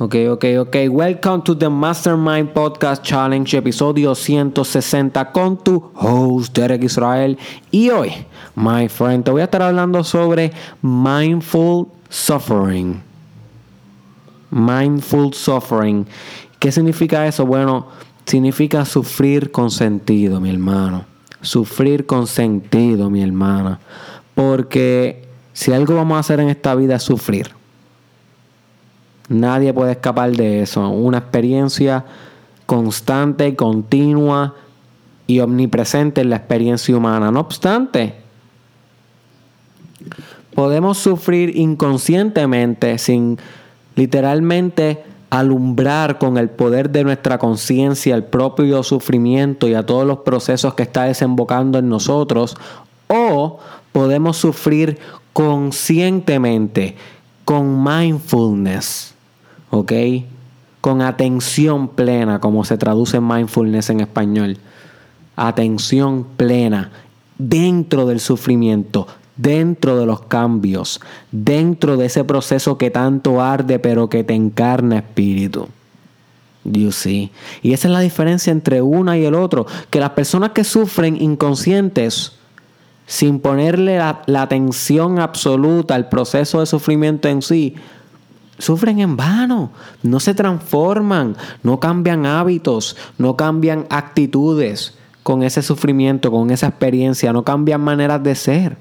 Ok, ok, ok. Welcome to the Mastermind Podcast Challenge, episodio 160 con tu host Derek Israel. Y hoy, my friend, te voy a estar hablando sobre mindful suffering. Mindful suffering. ¿Qué significa eso? Bueno, significa sufrir con sentido, mi hermano. Sufrir con sentido, mi hermana. Porque si algo vamos a hacer en esta vida es sufrir. Nadie puede escapar de eso. Una experiencia constante, continua y omnipresente en la experiencia humana. No obstante, podemos sufrir inconscientemente sin literalmente alumbrar con el poder de nuestra conciencia el propio sufrimiento y a todos los procesos que está desembocando en nosotros o podemos sufrir conscientemente con mindfulness ¿ok? Con atención plena, como se traduce mindfulness en español. Atención plena dentro del sufrimiento, dentro de los cambios, dentro de ese proceso que tanto arde pero que te encarna espíritu. You see. Y esa es la diferencia entre una y el otro. Que las personas que sufren inconscientes, sin ponerle la atención absoluta al proceso de sufrimiento en sí, sufren en vano, no se transforman, no cambian hábitos, no cambian actitudes con ese sufrimiento, con esa experiencia, no cambian maneras de ser.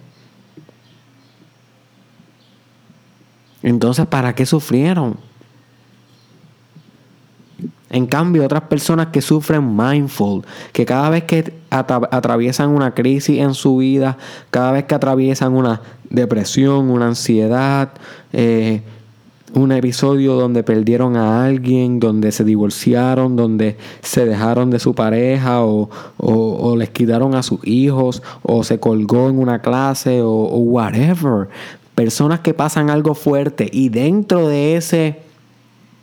Entonces, ¿para qué sufrieron? En cambio, otras personas que sufren mindful, que cada vez que atraviesan una crisis en su vida, cada vez que atraviesan una depresión, una ansiedad, eh, un episodio donde perdieron a alguien, donde se divorciaron, donde se dejaron de su pareja o, les quitaron a sus hijos o se colgó en una clase o, o whatever. Personas que pasan algo fuerte y dentro de ese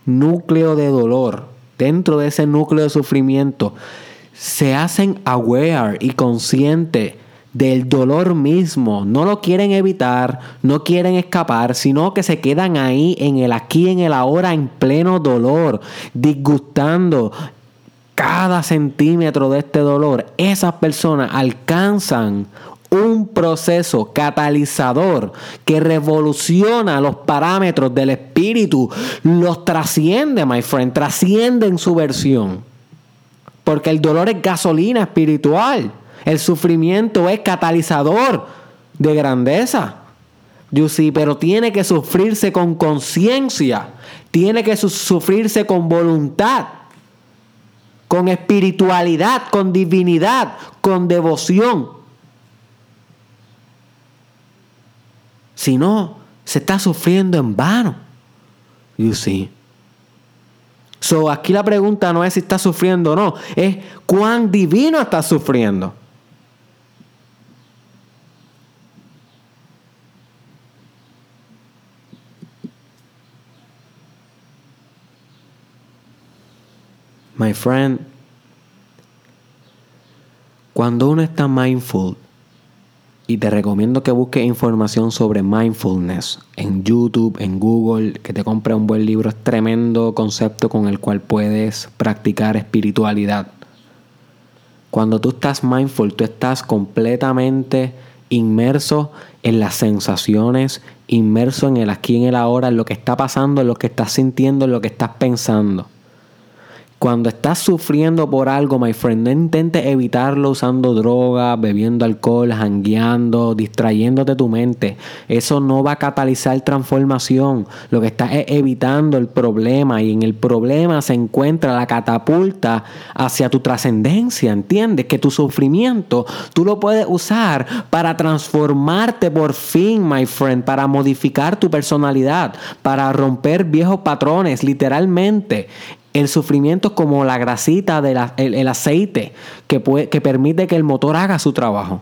núcleo de dolor, dentro de ese núcleo de sufrimiento, se hacen aware y conscientes del dolor mismo. No lo quieren evitar, no quieren escapar, sino que se quedan ahí en el aquí, en el ahora, en pleno dolor, disgustando cada centímetro de este dolor. Esas personas alcanzan un proceso catalizador que revoluciona los parámetros del espíritu, los trasciende, my friend, trasciende en su versión. Porque el dolor es gasolina espiritual. El sufrimiento es catalizador de grandeza. You see, pero tiene que sufrirse con conciencia. Tiene que sufrirse con voluntad. Con espiritualidad, con divinidad, con devoción. Si no, se está sufriendo en vano. You see. So, aquí la pregunta no es si está sufriendo o no, es cuán divino está sufriendo. My friend, cuando uno está mindful, y te recomiendo que busques información sobre mindfulness en YouTube, en Google, que te compres un buen libro, es tremendo concepto con el cual puedes practicar espiritualidad. Cuando tú estás mindful, tú estás completamente inmerso en las sensaciones, inmerso en el aquí, en el ahora, en lo que está pasando, en lo que estás sintiendo, en lo que estás pensando. Cuando estás sufriendo por algo, my friend, no intentes evitarlo usando droga, bebiendo alcohol, jangueando, distrayéndote tu mente. Eso no va a catalizar transformación. Lo que estás es evitando el problema y en el problema se encuentra la catapulta hacia tu trascendencia. ¿Entiendes? Que tu sufrimiento tú lo puedes usar para transformarte por fin, my friend, para modificar tu personalidad, para romper viejos patrones, literalmente. El sufrimiento es como la grasita del el, aceite que, puede, que permite que el motor haga su trabajo.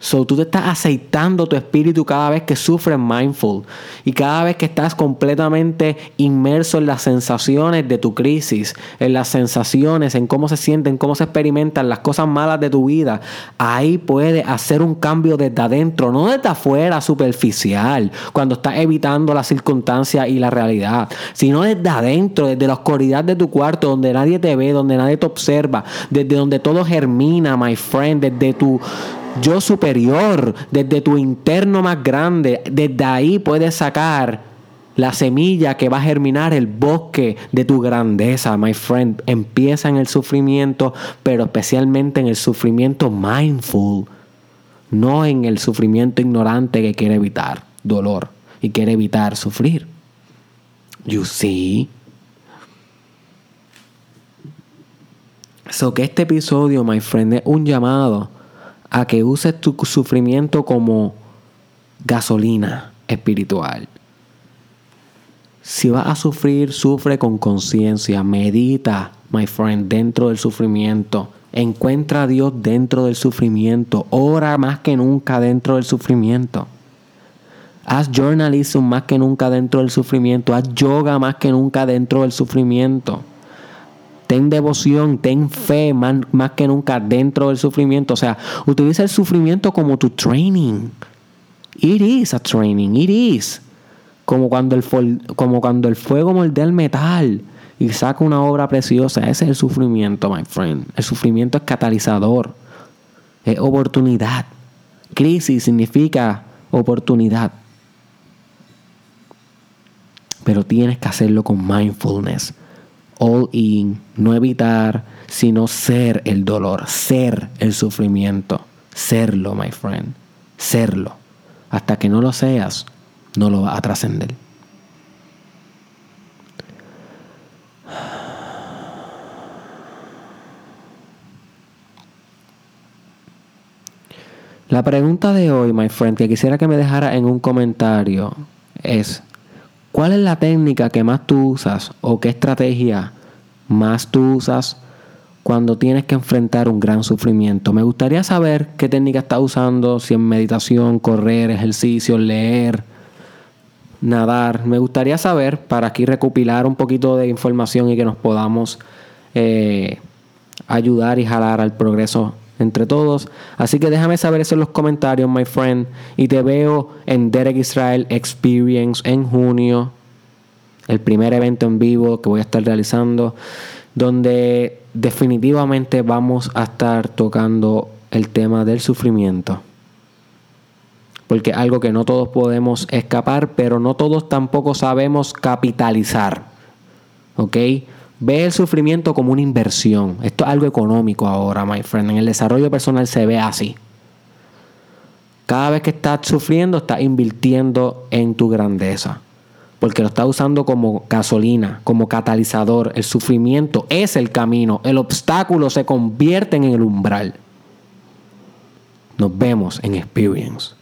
So, tú te estás aceitando tu espíritu cada vez que sufres mindful y cada vez que estás completamente inmerso en las sensaciones de tu crisis, en las sensaciones, en cómo se sienten, cómo se experimentan las cosas malas de tu vida. Ahí puedes hacer un cambio desde adentro, no desde afuera superficial, cuando estás evitando las circunstancias y la realidad, sino desde adentro, desde la oscuridad de tu cuarto, donde nadie te ve, donde nadie te observa, desde donde todo germina, my friend, desde tu yo superior, desde tu interno más grande, desde ahí puedes sacar la semilla que va a germinar el bosque de tu grandeza, my friend. Empieza en el sufrimiento, pero especialmente en el sufrimiento mindful, no en el sufrimiento ignorante que quiere evitar dolor y quiere evitar sufrir. You see? So que este episodio, my friend, es un llamado a que uses tu sufrimiento como gasolina espiritual. Si vas a sufrir, sufre con conciencia, medita, my friend, dentro del sufrimiento. Encuentra a Dios dentro del sufrimiento. Ora más que nunca dentro del sufrimiento. Haz journalism más que nunca dentro del sufrimiento. Haz yoga más que nunca dentro del sufrimiento. Ten devoción, ten fe más, que nunca dentro del sufrimiento. O sea, utiliza el sufrimiento como tu training. It is a training, it is. Como cuando el, como cuando el fuego moldea el metal y saca una obra preciosa. Ese es el sufrimiento, my friend. El sufrimiento es catalizador, es oportunidad. Crisis significa oportunidad. Pero tienes que hacerlo con mindfulness all in, no evitar, sino ser el dolor, ser el sufrimiento, serlo, my friend, serlo. Hasta que no lo seas, no lo vas a trascender. La pregunta de hoy, my friend, que quisiera que me dejara en un comentario es, ¿Cuál es la técnica que más tú usas o qué estrategia más tú usas cuando tienes que enfrentar un gran sufrimiento? Me gustaría saber qué técnica estás usando, si en meditación, correr, ejercicio, leer, nadar. Me gustaría saber para aquí recopilar un poquito de información y que nos podamos eh, ayudar y jalar al progreso entre todos. Así que déjame saber eso en los comentarios, my friend. Y te veo en Derek Israel Experience en junio. El primer evento en vivo que voy a estar realizando. Donde definitivamente vamos a estar tocando el tema del sufrimiento. Porque algo que no todos podemos escapar, pero no todos tampoco sabemos capitalizar. ¿Ok? Ve el sufrimiento como una inversión. Esto es algo económico ahora, my friend. En el desarrollo personal se ve así. Cada vez que estás sufriendo, estás invirtiendo en tu grandeza. Porque lo estás usando como gasolina, como catalizador. El sufrimiento es el camino. El obstáculo se convierte en el umbral. Nos vemos en Experience.